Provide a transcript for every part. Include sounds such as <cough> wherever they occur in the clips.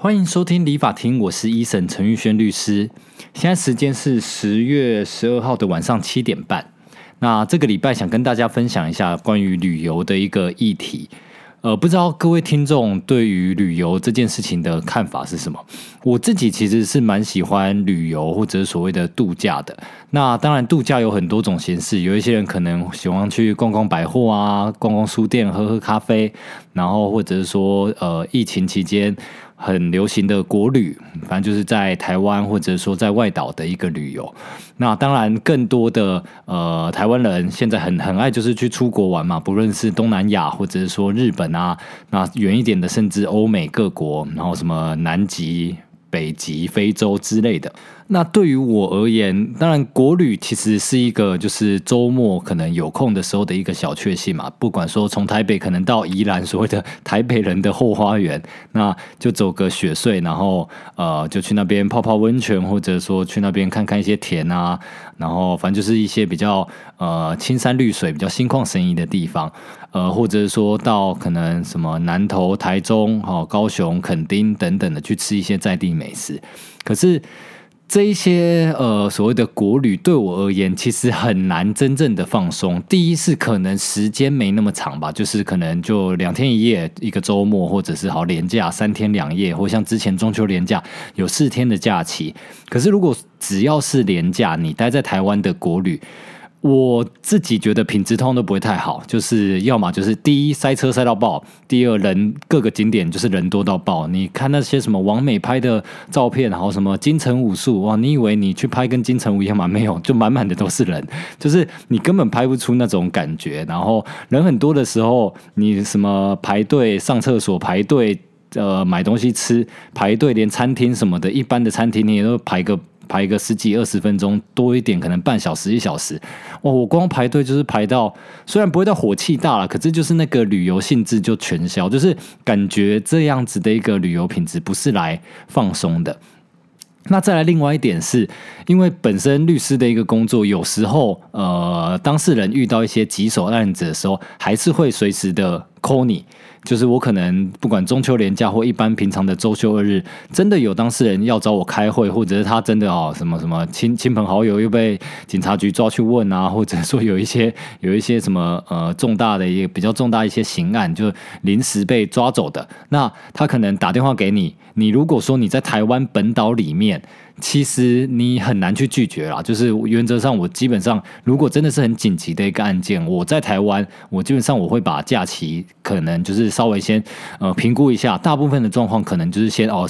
欢迎收听理法庭，我是医生陈玉轩律师。现在时间是十月十二号的晚上七点半。那这个礼拜想跟大家分享一下关于旅游的一个议题。呃，不知道各位听众对于旅游这件事情的看法是什么？我自己其实是蛮喜欢旅游或者所谓的度假的。那当然，度假有很多种形式，有一些人可能喜欢去逛逛百货啊，逛逛书店，喝喝咖啡，然后或者是说，呃，疫情期间。很流行的国旅，反正就是在台湾或者说在外岛的一个旅游。那当然，更多的呃台湾人现在很很爱就是去出国玩嘛，不论是东南亚或者是说日本啊，那远一点的甚至欧美各国，然后什么南极。北极、非洲之类的。那对于我而言，当然国旅其实是一个就是周末可能有空的时候的一个小确幸嘛。不管说从台北可能到宜兰，所谓的台北人的后花园，那就走个雪隧，然后呃就去那边泡泡温泉，或者说去那边看看一些田啊，然后反正就是一些比较呃青山绿水、比较心旷神怡的地方。呃，或者说到可能什么南投、台中、哈高雄、垦丁等等的去吃一些在地美食，可是这一些呃所谓的国旅对我而言，其实很难真正的放松。第一是可能时间没那么长吧，就是可能就两天一夜一个周末，或者是好连假三天两夜，或像之前中秋连假有四天的假期。可是如果只要是连假，你待在台湾的国旅。我自己觉得品质通常都不会太好，就是要么就是第一塞车塞到爆，第二人各个景点就是人多到爆。你看那些什么王美拍的照片，然后什么金城武术哇，你以为你去拍跟金城武一样吗？没有，就满满的都是人，就是你根本拍不出那种感觉。然后人很多的时候，你什么排队上厕所、排队呃买东西吃、排队连餐厅什么的，一般的餐厅你也都排个。排个十几二十分钟多一点，可能半小时一小时，哇！我光排队就是排到，虽然不会到火气大了，可是就是那个旅游性质就全消，就是感觉这样子的一个旅游品质不是来放松的。那再来另外一点是，因为本身律师的一个工作，有时候呃当事人遇到一些棘手案子的时候，还是会随时的 call 你。就是我可能不管中秋连假或一般平常的周休二日，真的有当事人要找我开会，或者是他真的哦什么什么亲亲朋好友又被警察局抓去问啊，或者说有一些 <laughs> 有一些什么呃重大的一个比较重大一些刑案，就临时被抓走的，那他可能打电话给你，你如果说你在台湾本岛里面。其实你很难去拒绝啦，就是原则上，我基本上如果真的是很紧急的一个案件，我在台湾，我基本上我会把假期可能就是稍微先呃评估一下，大部分的状况可能就是先哦。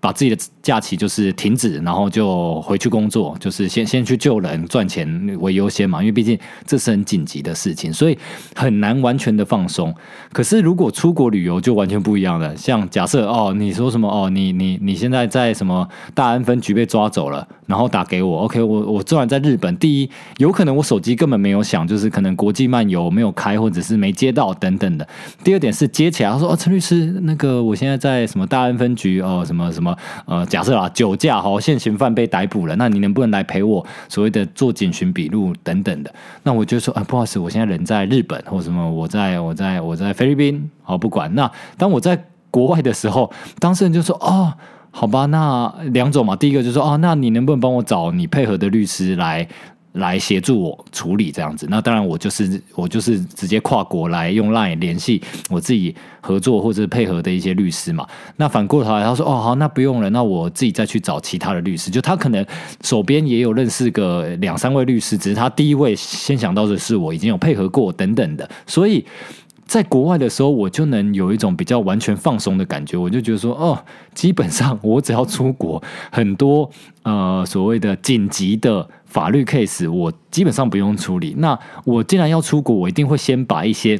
把自己的假期就是停止，然后就回去工作，就是先先去救人赚钱为优先嘛，因为毕竟这是很紧急的事情，所以很难完全的放松。可是如果出国旅游就完全不一样了，像假设哦，你说什么哦，你你你现在在什么大安分局被抓走了，然后打给我，OK，我我昨晚在日本，第一有可能我手机根本没有响，就是可能国际漫游没有开，或者是没接到等等的。第二点是接起来，他说哦，陈律师，那个我现在在什么大安分局哦，什么什么。呃，假设啊，酒驾哈，现行犯被逮捕了，那你能不能来陪我所谓的做警询笔录等等的？那我就说啊，不好意思，我现在人在日本或什么，我在我在我在菲律宾，好不管。那当我在国外的时候，当事人就说哦，好吧，那两种嘛，第一个就说哦，那你能不能帮我找你配合的律师来？来协助我处理这样子，那当然我就是我就是直接跨国来用 Line 联系我自己合作或者配合的一些律师嘛。那反过头来他说哦好，那不用了，那我自己再去找其他的律师。就他可能手边也有认识个两三位律师，只是他第一位先想到的是我已经有配合过等等的，所以。在国外的时候，我就能有一种比较完全放松的感觉。我就觉得说，哦，基本上我只要出国，很多呃所谓的紧急的法律 case，我基本上不用处理。那我既然要出国，我一定会先把一些。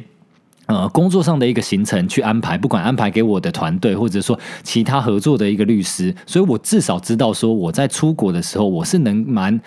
呃，工作上的一个行程去安排，不管安排给我的团队，或者说其他合作的一个律师，所以我至少知道说我在出国的时候，我是能蛮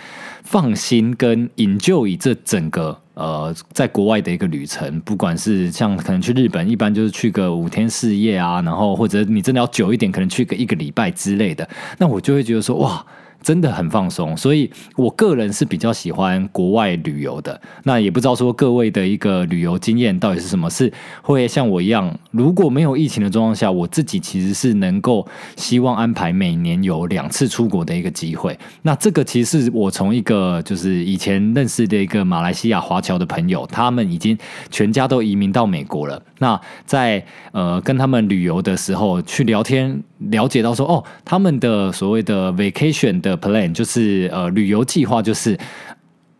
放心跟引咎以这整个呃在国外的一个旅程，不管是像可能去日本，一般就是去个五天四夜啊，然后或者你真的要久一点，可能去个一个礼拜之类的，那我就会觉得说哇。真的很放松，所以我个人是比较喜欢国外旅游的。那也不知道说各位的一个旅游经验到底是什么，是会像我一样，如果没有疫情的状况下，我自己其实是能够希望安排每年有两次出国的一个机会。那这个其实是我从一个就是以前认识的一个马来西亚华侨的朋友，他们已经全家都移民到美国了。那在呃跟他们旅游的时候去聊天，了解到说哦，他们的所谓的 vacation 的。plan 就是呃旅游计划就是。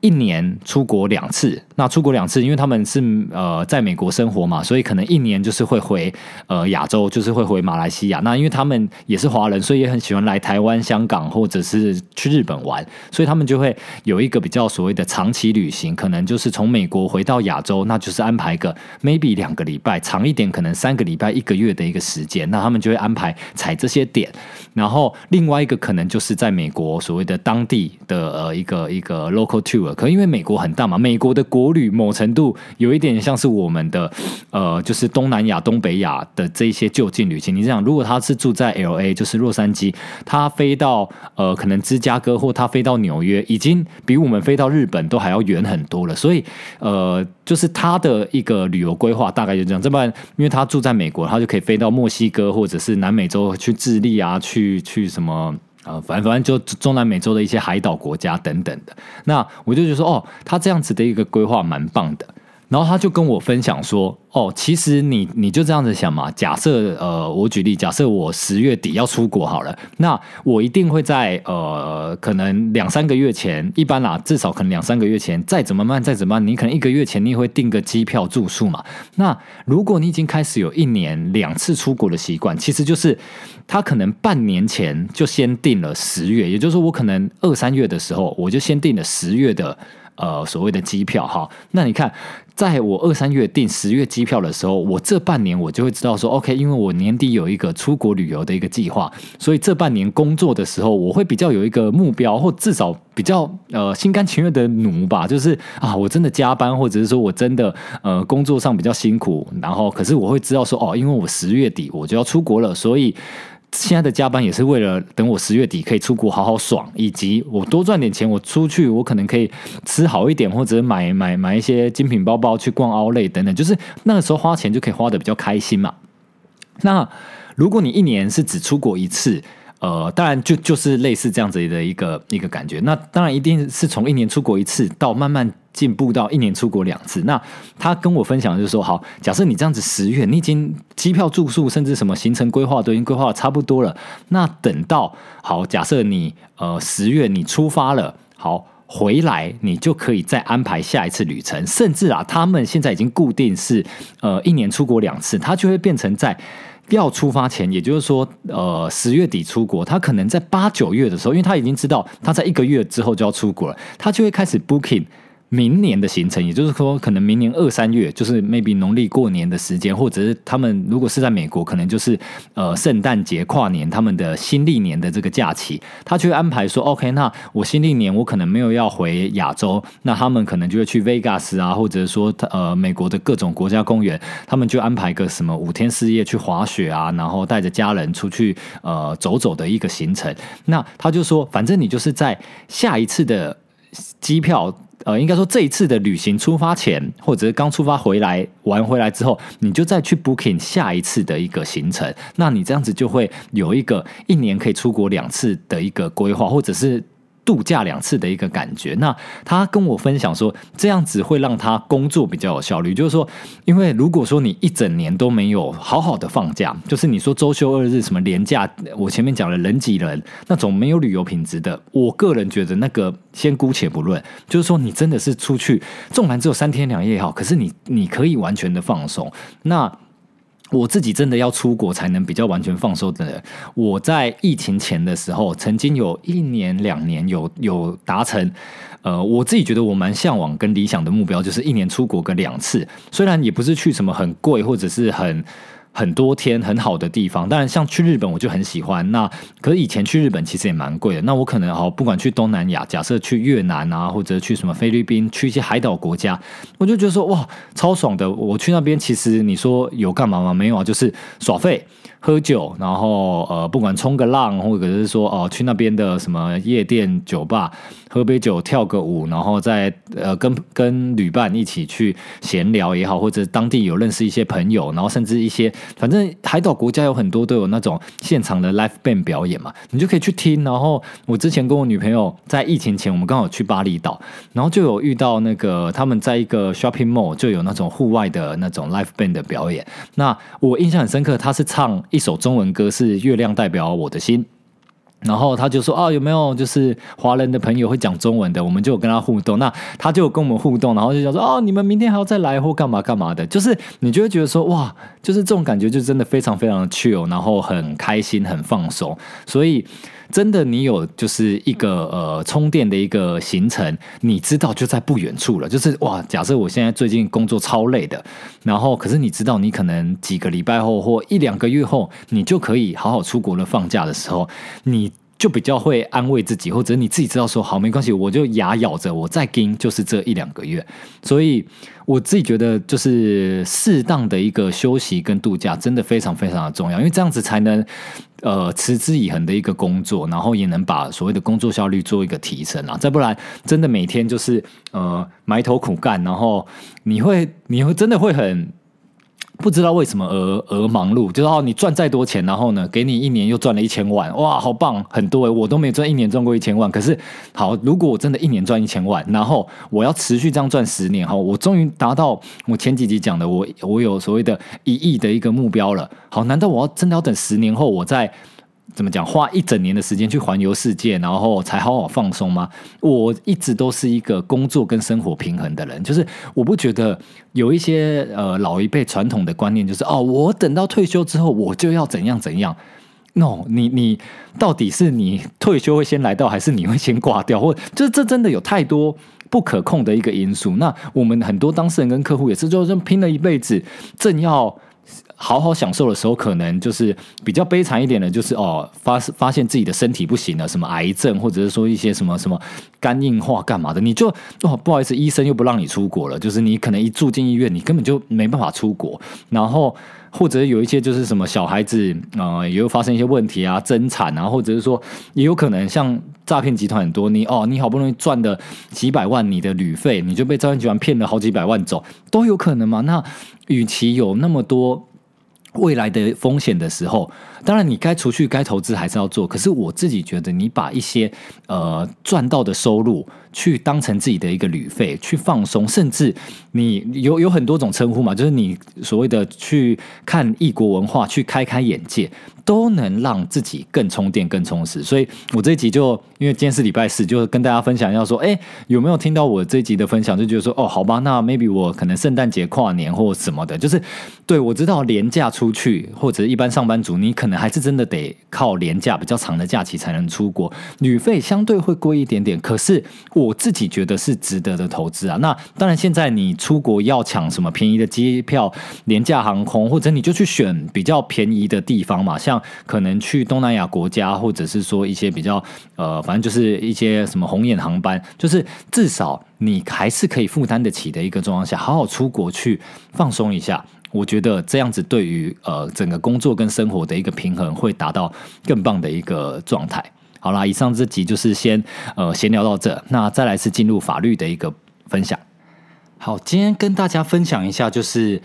一年出国两次，那出国两次，因为他们是呃在美国生活嘛，所以可能一年就是会回呃亚洲，就是会回马来西亚。那因为他们也是华人，所以也很喜欢来台湾、香港或者是去日本玩，所以他们就会有一个比较所谓的长期旅行，可能就是从美国回到亚洲，那就是安排个 maybe 两个礼拜，长一点可能三个礼拜、一个月的一个时间。那他们就会安排踩这些点，然后另外一个可能就是在美国所谓的当地的呃一个一个 local tour。可因为美国很大嘛，美国的国旅某程度有一点像是我们的，呃，就是东南亚、东北亚的这些就近旅行。你想，如果他是住在 L A，就是洛杉矶，他飞到呃可能芝加哥或他飞到纽约，已经比我们飞到日本都还要远很多了。所以，呃，就是他的一个旅游规划大概就这样。这不然，因为他住在美国，他就可以飞到墨西哥或者是南美洲去智利啊，去去什么。啊，反正反正就中南美洲的一些海岛国家等等的，那我就觉得说，哦，他这样子的一个规划蛮棒的。然后他就跟我分享说，哦，其实你你就这样子想嘛，假设呃，我举例，假设我十月底要出国好了，那我一定会在呃，可能两三个月前，一般啦，至少可能两三个月前，再怎么慢再怎么慢，你可能一个月前你也会订个机票住宿嘛。那如果你已经开始有一年两次出国的习惯，其实就是他可能半年前就先订了十月，也就是说我可能二三月的时候我就先订了十月的。呃，所谓的机票哈，那你看，在我二三月订十月机票的时候，我这半年我就会知道说，OK，因为我年底有一个出国旅游的一个计划，所以这半年工作的时候，我会比较有一个目标，或至少比较呃心甘情愿的努吧，就是啊，我真的加班，或者是说我真的呃工作上比较辛苦，然后可是我会知道说，哦，因为我十月底我就要出国了，所以。现在的加班也是为了等我十月底可以出国好好爽，以及我多赚点钱，我出去我可能可以吃好一点，或者买买买一些精品包包去逛奥莱等等，就是那个时候花钱就可以花的比较开心嘛。那如果你一年是只出国一次。呃，当然就就是类似这样子的一个一个感觉。那当然一定是从一年出国一次，到慢慢进步到一年出国两次。那他跟我分享就是说，好，假设你这样子十月，你已经机票、住宿，甚至什么行程规划都已经规划差不多了。那等到好，假设你呃十月你出发了，好回来，你就可以再安排下一次旅程。甚至啊，他们现在已经固定是呃一年出国两次，他就会变成在。要出发前，也就是说，呃，十月底出国，他可能在八九月的时候，因为他已经知道他在一个月之后就要出国了，他就会开始 booking。明年的行程，也就是说，可能明年二三月，就是 maybe 农历过年的时间，或者是他们如果是在美国，可能就是呃圣诞节、跨年，他们的新历年的这个假期，他就会安排说，OK，那我新历年我可能没有要回亚洲，那他们可能就会去 Vegas 啊，或者说呃美国的各种国家公园，他们就安排个什么五天四夜去滑雪啊，然后带着家人出去呃走走的一个行程。那他就说，反正你就是在下一次的机票。呃，应该说这一次的旅行出发前，或者是刚出发回来玩回来之后，你就再去 booking 下一次的一个行程，那你这样子就会有一个一年可以出国两次的一个规划，或者是。度假两次的一个感觉，那他跟我分享说，这样子会让他工作比较有效率。就是说，因为如果说你一整年都没有好好的放假，就是你说周休二日什么年假，我前面讲了人挤人那种没有旅游品质的，我个人觉得那个先姑且不论。就是说，你真的是出去，纵然只有三天两夜也好，可是你你可以完全的放松。那我自己真的要出国才能比较完全放松的人，我在疫情前的时候，曾经有一年两年有有达成，呃，我自己觉得我蛮向往跟理想的目标，就是一年出国个两次，虽然也不是去什么很贵或者是很。很多天很好的地方，当然像去日本我就很喜欢。那可是以前去日本其实也蛮贵的。那我可能哦不管去东南亚，假设去越南啊，或者去什么菲律宾，去一些海岛国家，我就觉得说哇超爽的。我去那边其实你说有干嘛吗？没有啊，就是耍费。喝酒，然后呃，不管冲个浪，或者是说哦，去那边的什么夜店、酒吧喝杯酒、跳个舞，然后再呃跟跟旅伴一起去闲聊也好，或者当地有认识一些朋友，然后甚至一些反正海岛国家有很多都有那种现场的 live band 表演嘛，你就可以去听。然后我之前跟我女朋友在疫情前，我们刚好去巴厘岛，然后就有遇到那个他们在一个 shopping mall 就有那种户外的那种 live band 的表演。那我印象很深刻，他是唱。一首中文歌是《月亮代表我的心》，然后他就说：“啊，有没有就是华人的朋友会讲中文的？”我们就跟他互动，那他就跟我们互动，然后就讲说：“哦，你们明天还要再来或干嘛干嘛的。”就是你就会觉得说：“哇，就是这种感觉，就真的非常非常的 chill，然后很开心、很放松。”所以。真的，你有就是一个呃充电的一个行程，你知道就在不远处了。就是哇，假设我现在最近工作超累的，然后可是你知道，你可能几个礼拜后或一两个月后，你就可以好好出国了。放假的时候，你。就比较会安慰自己，或者你自己知道说好没关系，我就牙咬着我再跟，就是这一两个月。所以我自己觉得，就是适当的一个休息跟度假，真的非常非常的重要，因为这样子才能呃持之以恒的一个工作，然后也能把所谓的工作效率做一个提升啊。再不然，真的每天就是呃埋头苦干，然后你会你会真的会很。不知道为什么而而忙碌，就是哦，你赚再多钱，然后呢，给你一年又赚了一千万，哇，好棒，很多诶，我都没赚一年赚过一千万。可是，好，如果我真的一年赚一千万，然后我要持续这样赚十年，哈，我终于达到我前几集讲的，我我有所谓的一亿的一个目标了。好，难道我要真的要等十年后，我再？怎么讲？花一整年的时间去环游世界，然后才好好放松吗？我一直都是一个工作跟生活平衡的人，就是我不觉得有一些呃老一辈传统的观念，就是哦，我等到退休之后我就要怎样怎样。No，你你到底是你退休会先来到，还是你会先挂掉？或就是这真的有太多不可控的一个因素。那我们很多当事人跟客户也是，就是拼了一辈子，正要。好好享受的时候，可能就是比较悲惨一点的，就是哦发发现自己的身体不行了，什么癌症，或者是说一些什么什么肝硬化干嘛的，你就哦不好意思，医生又不让你出国了，就是你可能一住进医院，你根本就没办法出国。然后或者有一些就是什么小孩子啊，也会发生一些问题啊，增产啊，或者是说也有可能像诈骗集团很多，你哦你好不容易赚的几百万你的旅费，你就被诈骗集团骗了好几百万走，都有可能嘛？那与其有那么多。未来的风险的时候，当然你该除去、该投资还是要做。可是我自己觉得，你把一些呃赚到的收入去当成自己的一个旅费，去放松，甚至你有有很多种称呼嘛，就是你所谓的去看异国文化，去开开眼界。都能让自己更充电、更充实，所以我这一集就因为今天是礼拜四，就跟大家分享一下，说，哎，有没有听到我这一集的分享？就觉得说，哦，好吧，那 maybe 我可能圣诞节、跨年或什么的，就是对我知道廉价出去，或者一般上班族，你可能还是真的得靠廉价比较长的假期才能出国，旅费相对会贵一点点，可是我自己觉得是值得的投资啊。那当然，现在你出国要抢什么便宜的机票、廉价航空，或者你就去选比较便宜的地方嘛，像。可能去东南亚国家，或者是说一些比较呃，反正就是一些什么红眼航班，就是至少你还是可以负担得起的一个状况下，好好出国去放松一下。我觉得这样子对于呃整个工作跟生活的一个平衡，会达到更棒的一个状态。好啦，以上这集就是先呃闲聊到这，那再来是进入法律的一个分享。好，今天跟大家分享一下就是。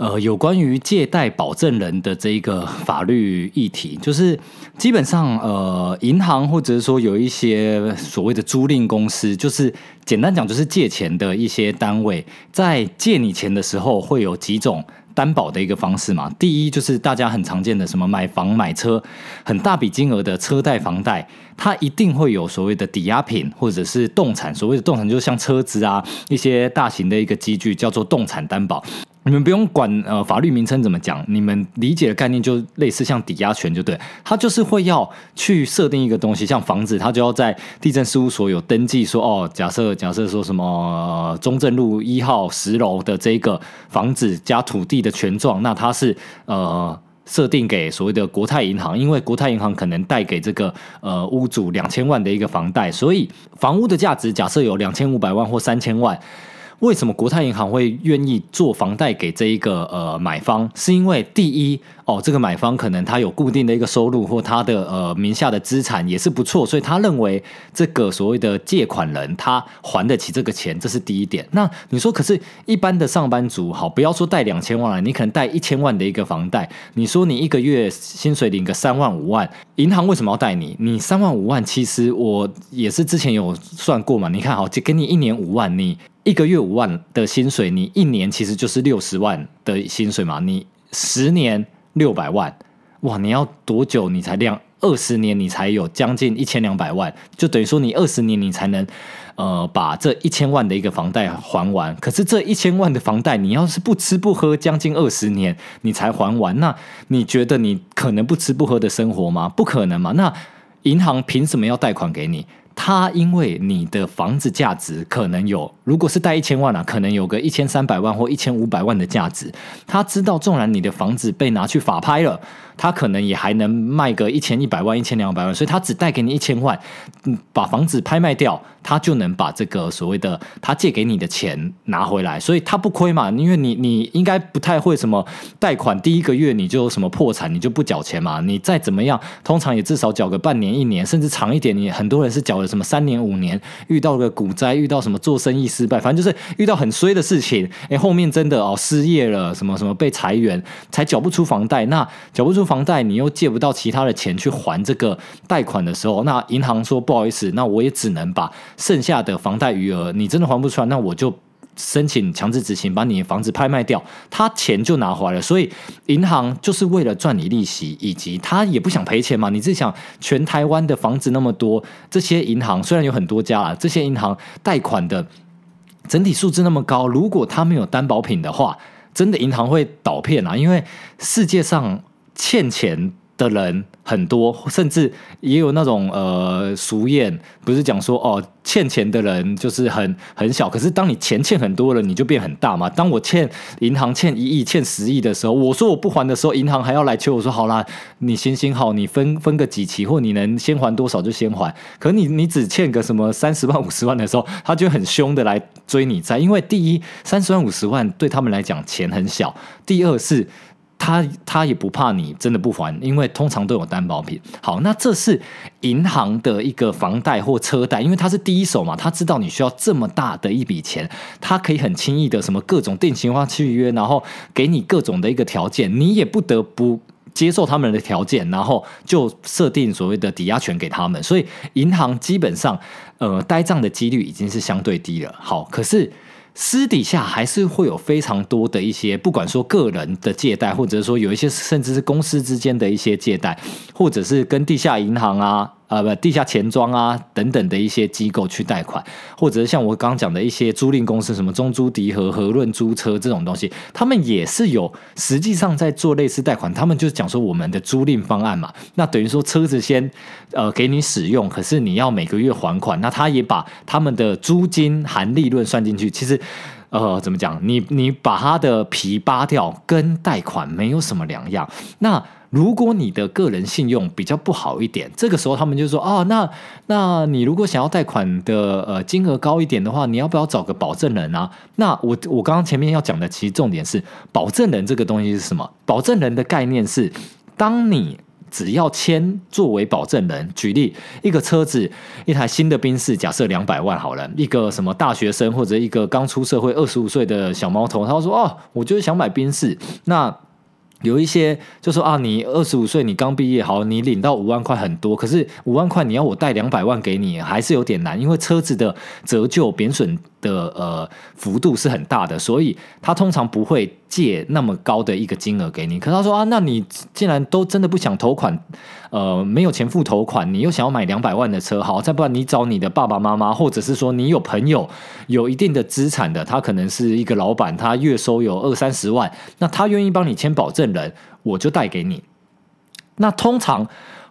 呃，有关于借贷保证人的这一个法律议题，就是基本上，呃，银行或者是说有一些所谓的租赁公司，就是简单讲，就是借钱的一些单位，在借你钱的时候，会有几种担保的一个方式嘛。第一，就是大家很常见的什么买房买车，很大笔金额的车贷房贷，它一定会有所谓的抵押品或者是动产。所谓的动产，就是像车子啊，一些大型的一个机具，叫做动产担保。你们不用管呃法律名称怎么讲，你们理解的概念就类似像抵押权就对，他就是会要去设定一个东西，像房子，他就要在地震事务所有登记，说哦，假设假设说什么中正路一号十楼的这个房子加土地的权状，那它是呃设定给所谓的国泰银行，因为国泰银行可能贷给这个呃屋主两千万的一个房贷，所以房屋的价值假设有两千五百万或三千万。为什么国泰银行会愿意做房贷给这一个呃买方？是因为第一哦，这个买方可能他有固定的一个收入，或他的呃名下的资产也是不错，所以他认为这个所谓的借款人他还得起这个钱，这是第一点。那你说，可是一般的上班族，好，不要说贷两千万了，你可能贷一千万的一个房贷，你说你一个月薪水领个三万五万，银行为什么要贷你？你三万五万，其实我也是之前有算过嘛，你看好，就给你一年五万，你。一个月五万的薪水，你一年其实就是六十万的薪水嘛？你十年六百万，哇！你要多久你才量？二十年你才有将近一千两百万，就等于说你二十年你才能呃把这一千万的一个房贷还完。可是这一千万的房贷，你要是不吃不喝将近二十年你才还完，那你觉得你可能不吃不喝的生活吗？不可能嘛？那银行凭什么要贷款给你？他因为你的房子价值可能有，如果是贷一千万啊，可能有个一千三百万或一千五百万的价值。他知道，纵然你的房子被拿去法拍了。他可能也还能卖个一千一百万、一千两百万，所以他只贷给你一千万，把房子拍卖掉，他就能把这个所谓的他借给你的钱拿回来，所以他不亏嘛。因为你你应该不太会什么贷款，第一个月你就什么破产，你就不缴钱嘛。你再怎么样，通常也至少缴个半年、一年，甚至长一点。你很多人是缴了什么三年、五年，遇到个股灾，遇到什么做生意失败，反正就是遇到很衰的事情，哎，后面真的哦失业了，什么什么被裁员，才缴不出房贷，那缴不出。房贷你又借不到其他的钱去还这个贷款的时候，那银行说不好意思，那我也只能把剩下的房贷余额，你真的还不出来，那我就申请强制执行，把你房子拍卖掉，他钱就拿回来了。所以银行就是为了赚你利息，以及他也不想赔钱嘛。你自己想，全台湾的房子那么多，这些银行虽然有很多家啊，这些银行贷款的整体数字那么高，如果他没有担保品的话，真的银行会倒片啊，因为世界上。欠钱的人很多，甚至也有那种呃俗谚，不是讲说哦，欠钱的人就是很很小，可是当你钱欠很多了，你就变很大嘛。当我欠银行欠一亿、欠十亿的时候，我说我不还的时候，银行还要来求我说好啦，你行行好，你分分个几期，或你能先还多少就先还。可你你只欠个什么三十万、五十万的时候，他就很凶的来追你债，因为第一三十万、五十万对他们来讲钱很小，第二是。他他也不怕你真的不还，因为通常都有担保品。好，那这是银行的一个房贷或车贷，因为他是第一手嘛，他知道你需要这么大的一笔钱，他可以很轻易的什么各种定型化契约，然后给你各种的一个条件，你也不得不接受他们的条件，然后就设定所谓的抵押权给他们。所以银行基本上呃呆账的几率已经是相对低了。好，可是。私底下还是会有非常多的一些，不管说个人的借贷，或者说有一些甚至是公司之间的一些借贷，或者是跟地下银行啊。呃，不，地下钱庄啊，等等的一些机构去贷款，或者是像我刚刚讲的一些租赁公司，什么中租迪和和润租车这种东西，他们也是有实际上在做类似贷款，他们就是讲说我们的租赁方案嘛，那等于说车子先呃给你使用，可是你要每个月还款，那他也把他们的租金含利润算进去，其实呃怎么讲，你你把他的皮扒掉，跟贷款没有什么两样，那。如果你的个人信用比较不好一点，这个时候他们就说：哦，那那你如果想要贷款的呃金额高一点的话，你要不要找个保证人啊？那我我刚刚前面要讲的其实重点是保证人这个东西是什么？保证人的概念是，当你只要签作为保证人，举例一个车子，一台新的宾士，假设两百万好了，一个什么大学生或者一个刚出社会二十五岁的小毛头，他说：哦，我就是想买宾士，那。有一些就说啊，你二十五岁，你刚毕业，好，你领到五万块很多，可是五万块你要我贷两百万给你，还是有点难，因为车子的折旧贬损。的呃幅度是很大的，所以他通常不会借那么高的一个金额给你。可他说啊，那你既然都真的不想投款，呃，没有钱付头款，你又想要买两百万的车，好，再不然你找你的爸爸妈妈，或者是说你有朋友有一定的资产的，他可能是一个老板，他月收有二三十万，那他愿意帮你签保证人，我就贷给你。那通常。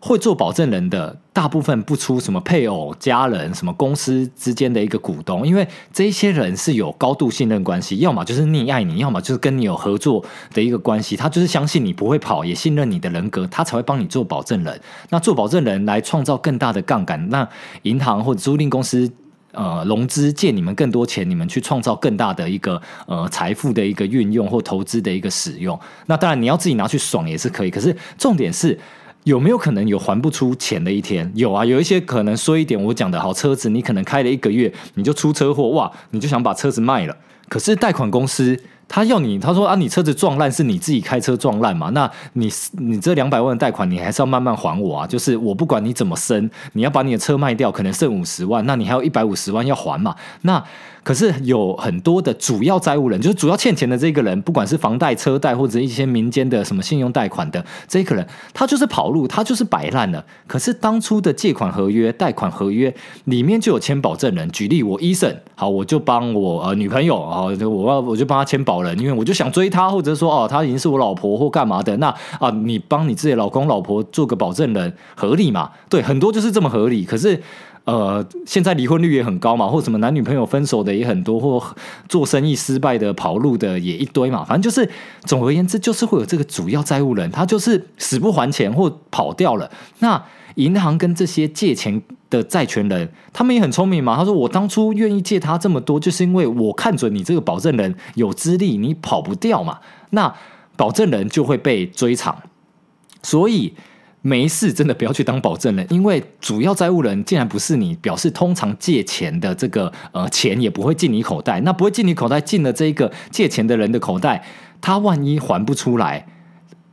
会做保证人的大部分不出什么配偶、家人、什么公司之间的一个股东，因为这些人是有高度信任关系，要么就是溺爱你，要么就是跟你有合作的一个关系。他就是相信你不会跑，也信任你的人格，他才会帮你做保证人。那做保证人来创造更大的杠杆，那银行或者租赁公司呃融资借你们更多钱，你们去创造更大的一个呃财富的一个运用或投资的一个使用。那当然你要自己拿去爽也是可以，可是重点是。有没有可能有还不出钱的一天？有啊，有一些可能说一点，我讲的好车子，你可能开了一个月你就出车祸，哇，你就想把车子卖了。可是贷款公司他要你，他说啊，你车子撞烂是你自己开车撞烂嘛？那你你这两百万的贷款你还是要慢慢还我啊。就是我不管你怎么生，你要把你的车卖掉，可能剩五十万，那你还有一百五十万要还嘛？那。可是有很多的主要债务人，就是主要欠钱的这个人，不管是房贷、车贷或者一些民间的什么信用贷款的这个人，他就是跑路，他就是摆烂了。可是当初的借款合约、贷款合约里面就有签保证人。举例，我医生，好，我就帮我呃女朋友啊，我要我就帮他签保人，因为我就想追她，或者说哦，她已经是我老婆或干嘛的。那啊，你帮你自己老公、老婆做个保证人，合理嘛？对，很多就是这么合理。可是。呃，现在离婚率也很高嘛，或什么男女朋友分手的也很多，或做生意失败的跑路的也一堆嘛。反正就是，总而言之，就是会有这个主要债务人，他就是死不还钱或跑掉了。那银行跟这些借钱的债权人，他们也很聪明嘛。他说：“我当初愿意借他这么多，就是因为我看准你这个保证人有资历，你跑不掉嘛。那保证人就会被追偿，所以。”没事，真的不要去当保证人，因为主要债务人竟然不是你，表示通常借钱的这个呃钱也不会进你口袋，那不会进你口袋，进了这一个借钱的人的口袋，他万一还不出来。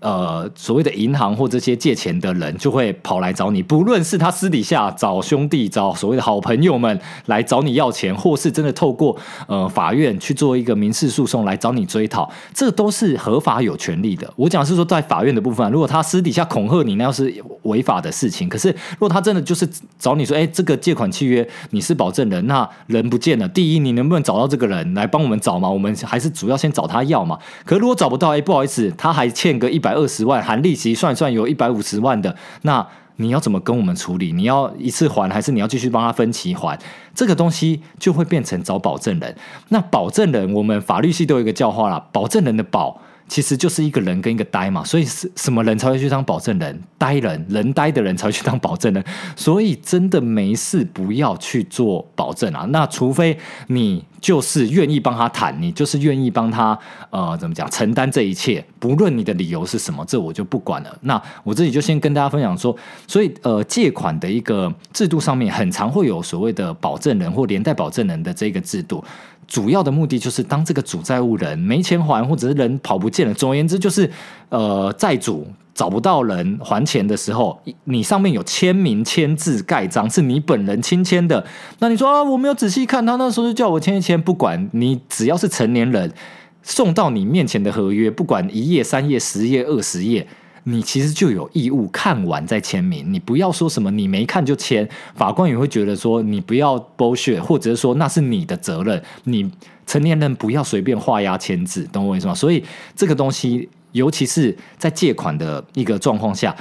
呃，所谓的银行或这些借钱的人就会跑来找你，不论是他私底下找兄弟、找所谓的好朋友们来找你要钱，或是真的透过呃法院去做一个民事诉讼来找你追讨，这都是合法有权利的。我讲是说在法院的部分，如果他私底下恐吓你，那要是违法的事情。可是如果他真的就是找你说，哎，这个借款契约你是保证人，那人不见了，第一你能不能找到这个人来帮我们找嘛？我们还是主要先找他要嘛。可如果找不到，哎，不好意思，他还欠个一百。二十万含利息算一算有一百五十万的，那你要怎么跟我们处理？你要一次还，还是你要继续帮他分期还？这个东西就会变成找保证人。那保证人，我们法律系都有一个教化了，保证人的保。其实就是一个人跟一个呆嘛，所以是什么人才会去当保证人？呆人，人呆的人才会去当保证人。所以真的没事，不要去做保证啊。那除非你就是愿意帮他谈，你就是愿意帮他呃，怎么讲，承担这一切，不论你的理由是什么，这我就不管了。那我自己就先跟大家分享说，所以呃，借款的一个制度上面，很常会有所谓的保证人或连带保证人的这个制度。主要的目的就是，当这个主债务人没钱还，或者是人跑不见了，总而言之就是，呃，债主找不到人还钱的时候，你上面有签名、签字、盖章，是你本人亲签的。那你说啊，我没有仔细看，他那时候就叫我签一签，不管你只要是成年人，送到你面前的合约，不管一页、三页、十页、二十页。你其实就有义务看完再签名，你不要说什么你没看就签，法官也会觉得说你不要剥削，或者说那是你的责任，你成年人不要随便画押签字，懂我意思吗？所以这个东西，尤其是在借款的一个状况下，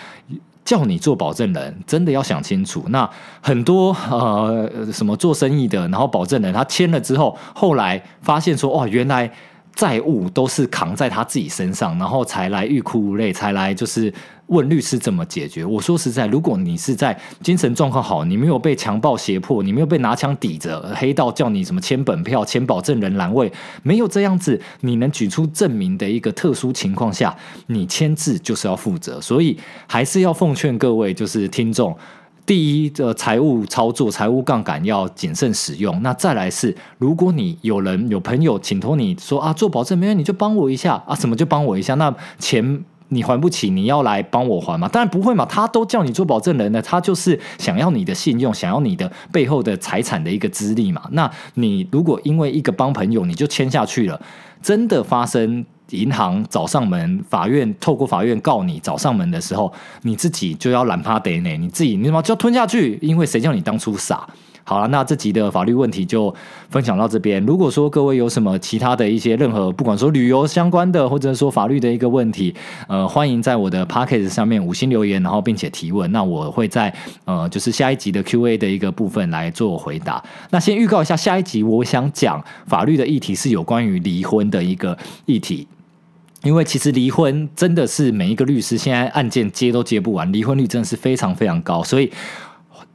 叫你做保证人，真的要想清楚。那很多呃什么做生意的，然后保证人他签了之后，后来发现说哇，原来。债务都是扛在他自己身上，然后才来欲哭无泪，才来就是问律师怎么解决。我说实在，如果你是在精神状况好，你没有被强暴胁迫，你没有被拿枪抵着，黑道叫你什么签本票、签保证人栏位，没有这样子，你能举出证明的一个特殊情况下，你签字就是要负责。所以还是要奉劝各位就是听众。第一，这财务操作、财务杠杆要谨慎使用。那再来是，如果你有人有朋友请托你说啊，做保证，没问题，你就帮我一下啊，什么就帮我一下。那钱你还不起，你要来帮我还吗？当然不会嘛，他都叫你做保证人呢，他就是想要你的信用，想要你的背后的财产的一个资历嘛。那你如果因为一个帮朋友你就签下去了，真的发生。银行找上门，法院透过法院告你找上门的时候，你自己就要懒趴得呢，你自己你什么就要吞下去，因为谁叫你当初傻？好了，那这集的法律问题就分享到这边。如果说各位有什么其他的一些任何，不管说旅游相关的，或者说法律的一个问题，呃，欢迎在我的 p o c k e 上面五星留言，然后并且提问。那我会在呃，就是下一集的 Q&A 的一个部分来做回答。那先预告一下，下一集我想讲法律的议题是有关于离婚的一个议题。因为其实离婚真的是每一个律师现在案件接都接不完，离婚率真的是非常非常高，所以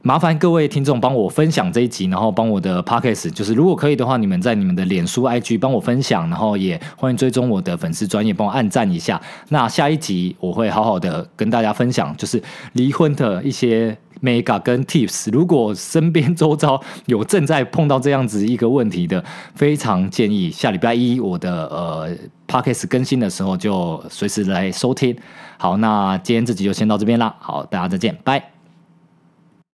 麻烦各位听众帮我分享这一集，然后帮我的 podcast，就是如果可以的话，你们在你们的脸书、IG 帮我分享，然后也欢迎追踪我的粉丝专业，帮我按赞一下。那下一集我会好好的跟大家分享，就是离婚的一些 mega 跟 tips。如果身边周遭有正在碰到这样子一个问题的，非常建议下礼拜一我的呃 podcast 更新的时候就随时来收听。好，那今天这集就先到这边啦，好，大家再见，拜。